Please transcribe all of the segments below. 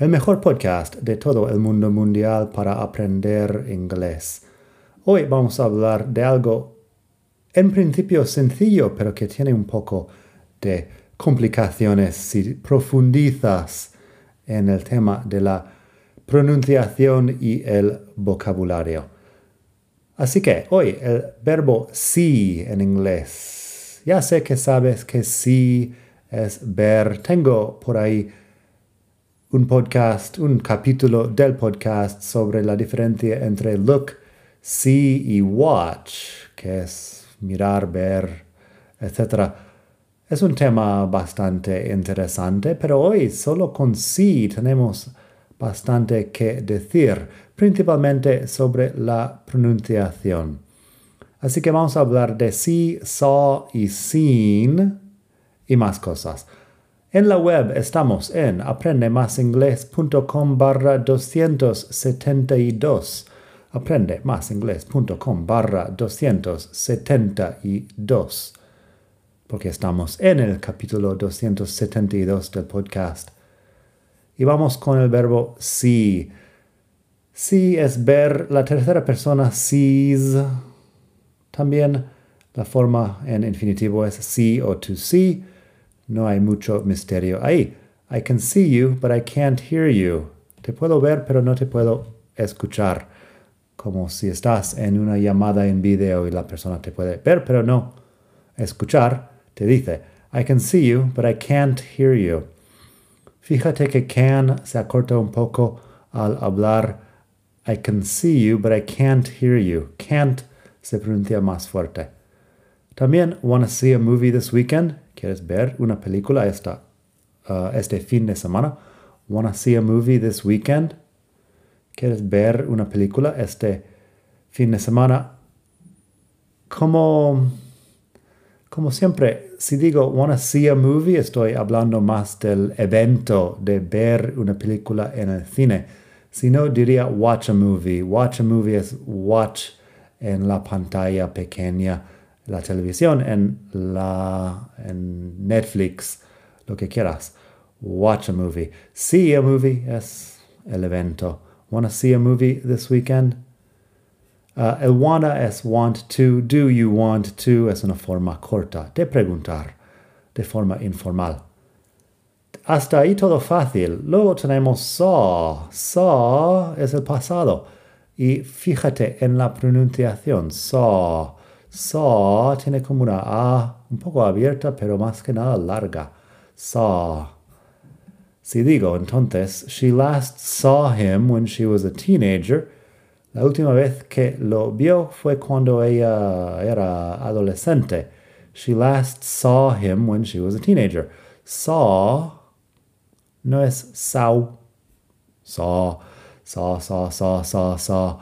el mejor podcast de todo el mundo mundial para aprender inglés. Hoy vamos a hablar de algo en principio sencillo, pero que tiene un poco de complicaciones si profundizas en el tema de la pronunciación y el vocabulario. Así que hoy el verbo sí en inglés. Ya sé que sabes que sí es ver. Tengo por ahí un podcast, un capítulo del podcast sobre la diferencia entre look, see y watch, que es mirar, ver, etc. Es un tema bastante interesante, pero hoy solo con see tenemos bastante que decir, principalmente sobre la pronunciación. Así que vamos a hablar de sí, saw y seen y más cosas. En la web estamos en aprendemasingles.com barra 272. Aprendemasingles.com barra 272. Porque estamos en el capítulo 272 del podcast. Y vamos con el verbo see. See es ver, la tercera persona sees. También la forma en infinitivo es see o to see no hay mucho misterio ahí. I can see you, but I can't hear you. Te puedo ver, pero no te puedo escuchar. Como si estás en una llamada en video y la persona te puede ver, pero no escuchar. Te dice, I can see you, but I can't hear you. Fíjate que can se acorta un poco al hablar I can see you, but I can't hear you. Can't se pronuncia más fuerte. También, wanna see a movie this weekend? ¿Quieres ver una película esta, uh, este fin de semana? Wanna see a movie this weekend? ¿Quieres ver una película este fin de semana? Como, como siempre, si digo wanna see a movie, estoy hablando más del evento de ver una película en el cine. Si no, diría watch a movie. Watch a movie es watch en la pantalla pequeña la televisión, en, la, en Netflix, lo que quieras. Watch a movie. See a movie es el evento. Wanna see a movie this weekend? Uh, el wanna es want to. Do you want to? Es una forma corta de preguntar, de forma informal. Hasta ahí todo fácil. Luego tenemos saw. Saw es el pasado. Y fíjate en la pronunciación. Saw. Saw tiene como una A un poco abierta, pero más que nada larga. Saw. Si digo entonces, she last saw him when she was a teenager. La última vez que lo vio fue cuando ella era adolescente. She last saw him when she was a teenager. Saw no es saw. Saw, saw, saw, saw, saw, saw.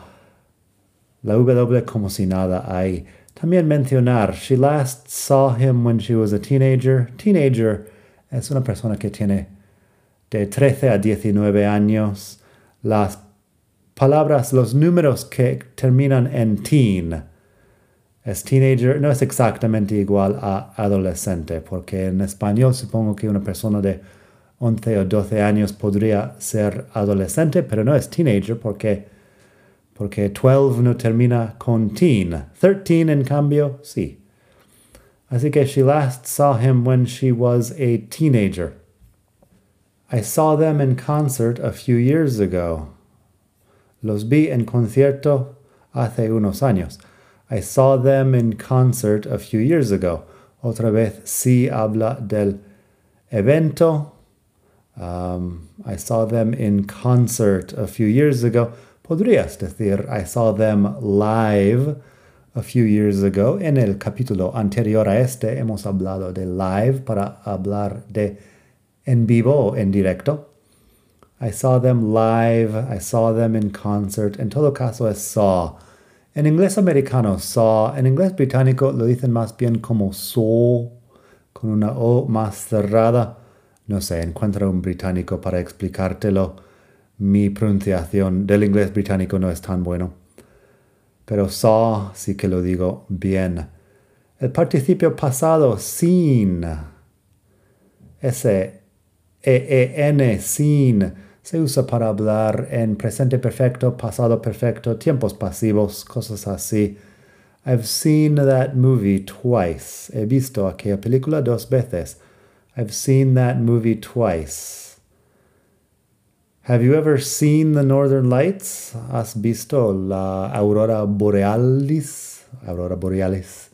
La W como si nada hay. También mencionar, she last saw him when she was a teenager. Teenager es una persona que tiene de 13 a 19 años. Las palabras, los números que terminan en teen. Es teenager, no es exactamente igual a adolescente, porque en español supongo que una persona de 11 o 12 años podría ser adolescente, pero no es teenager porque porque 12 no termina con teen. 13 en cambio, sí. Así que she last saw him when she was a teenager. I saw them in concert a few years ago. Los vi en concierto hace unos años. I saw them in concert a few years ago. Otra vez sí habla del evento. Um, I saw them in concert a few years ago. Podrías decir, I saw them live a few years ago. En el capítulo anterior a este hemos hablado de live para hablar de en vivo o en directo. I saw them live, I saw them in concert. En todo caso es saw. En inglés americano saw, en inglés británico lo dicen más bien como saw, con una O más cerrada. No sé, encuentra un británico para explicártelo. Mi pronunciación del inglés británico no es tan bueno. Pero saw sí que lo digo bien. El participio pasado sin. Ese E-E-N sin se usa para hablar en presente perfecto, pasado perfecto, tiempos pasivos, cosas así. I've seen that movie twice. He visto aquella película dos veces. I've seen that movie twice. Have you ever seen the Northern Lights? ¿Has visto la aurora borealis? Aurora borealis,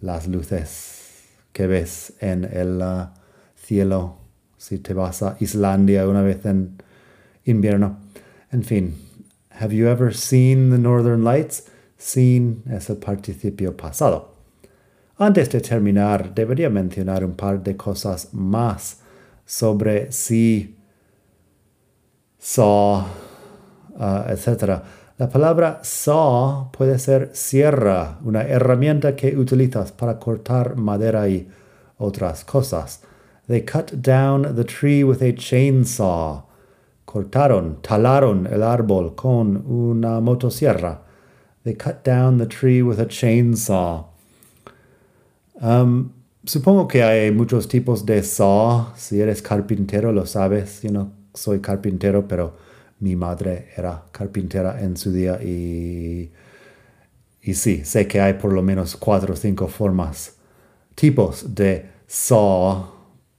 las luces que ves en el uh, cielo si te vas a Islandia una vez en invierno. En fin, have you ever seen the Northern Lights? Seen es el participio pasado. Antes de terminar, debería mencionar un par de cosas más sobre si, saw, uh, etc. La palabra saw puede ser sierra, una herramienta que utilizas para cortar madera y otras cosas. They cut down the tree with a chainsaw. Cortaron, talaron el árbol con una motosierra. They cut down the tree with a chainsaw. Um, supongo que hay muchos tipos de saw. Si eres carpintero, lo sabes. Yo no soy carpintero, pero mi madre era carpintera en su día y, y sí, sé que hay por lo menos cuatro o cinco formas, tipos de saw.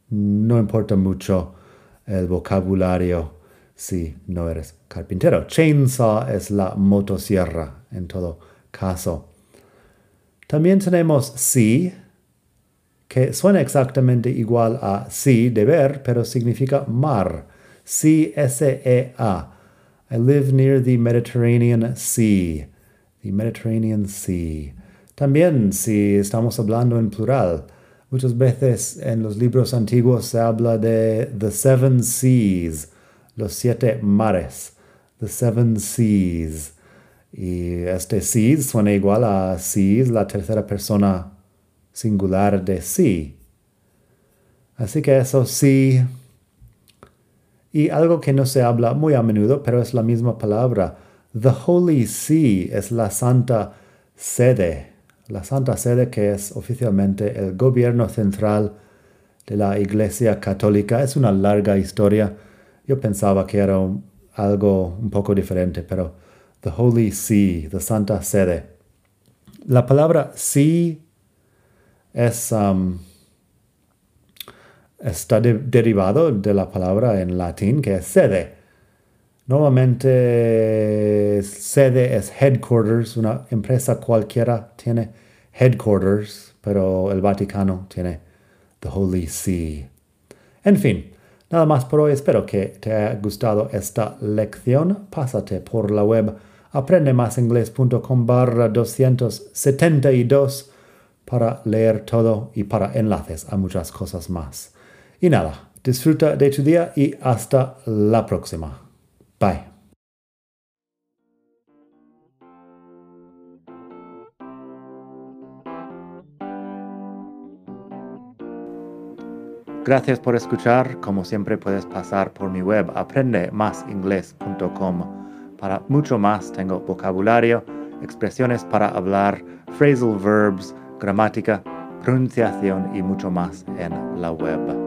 No importa mucho el vocabulario si no eres carpintero. Chainsaw es la motosierra en todo caso. También tenemos sí, que suena exactamente igual a sí de ver, pero significa mar. Sí, S-E-A. I live near the Mediterranean Sea. The Mediterranean Sea. También si estamos hablando en plural. Muchas veces en los libros antiguos se habla de the seven seas los siete mares, the seven seas. Y este seas suena igual a seas, la tercera persona singular de sí. Así que eso sí. Y algo que no se habla muy a menudo, pero es la misma palabra. The Holy See es la Santa Sede. La Santa Sede que es oficialmente el gobierno central de la Iglesia Católica. Es una larga historia yo pensaba que era algo un poco diferente, pero the Holy See, the Santa Sede. La palabra sí es, um, está derivado de la palabra en latín que es sede. Normalmente sede es headquarters, una empresa cualquiera tiene headquarters, pero el Vaticano tiene the Holy See. En fin, Nada más por hoy, espero que te haya gustado esta lección. Pásate por la web aprendemasingles.com barra 272 para leer todo y para enlaces a muchas cosas más. Y nada, disfruta de tu día y hasta la próxima. Bye. Gracias por escuchar. Como siempre puedes pasar por mi web aprendemasingles.com. Para mucho más tengo vocabulario, expresiones para hablar, phrasal verbs, gramática, pronunciación y mucho más en la web.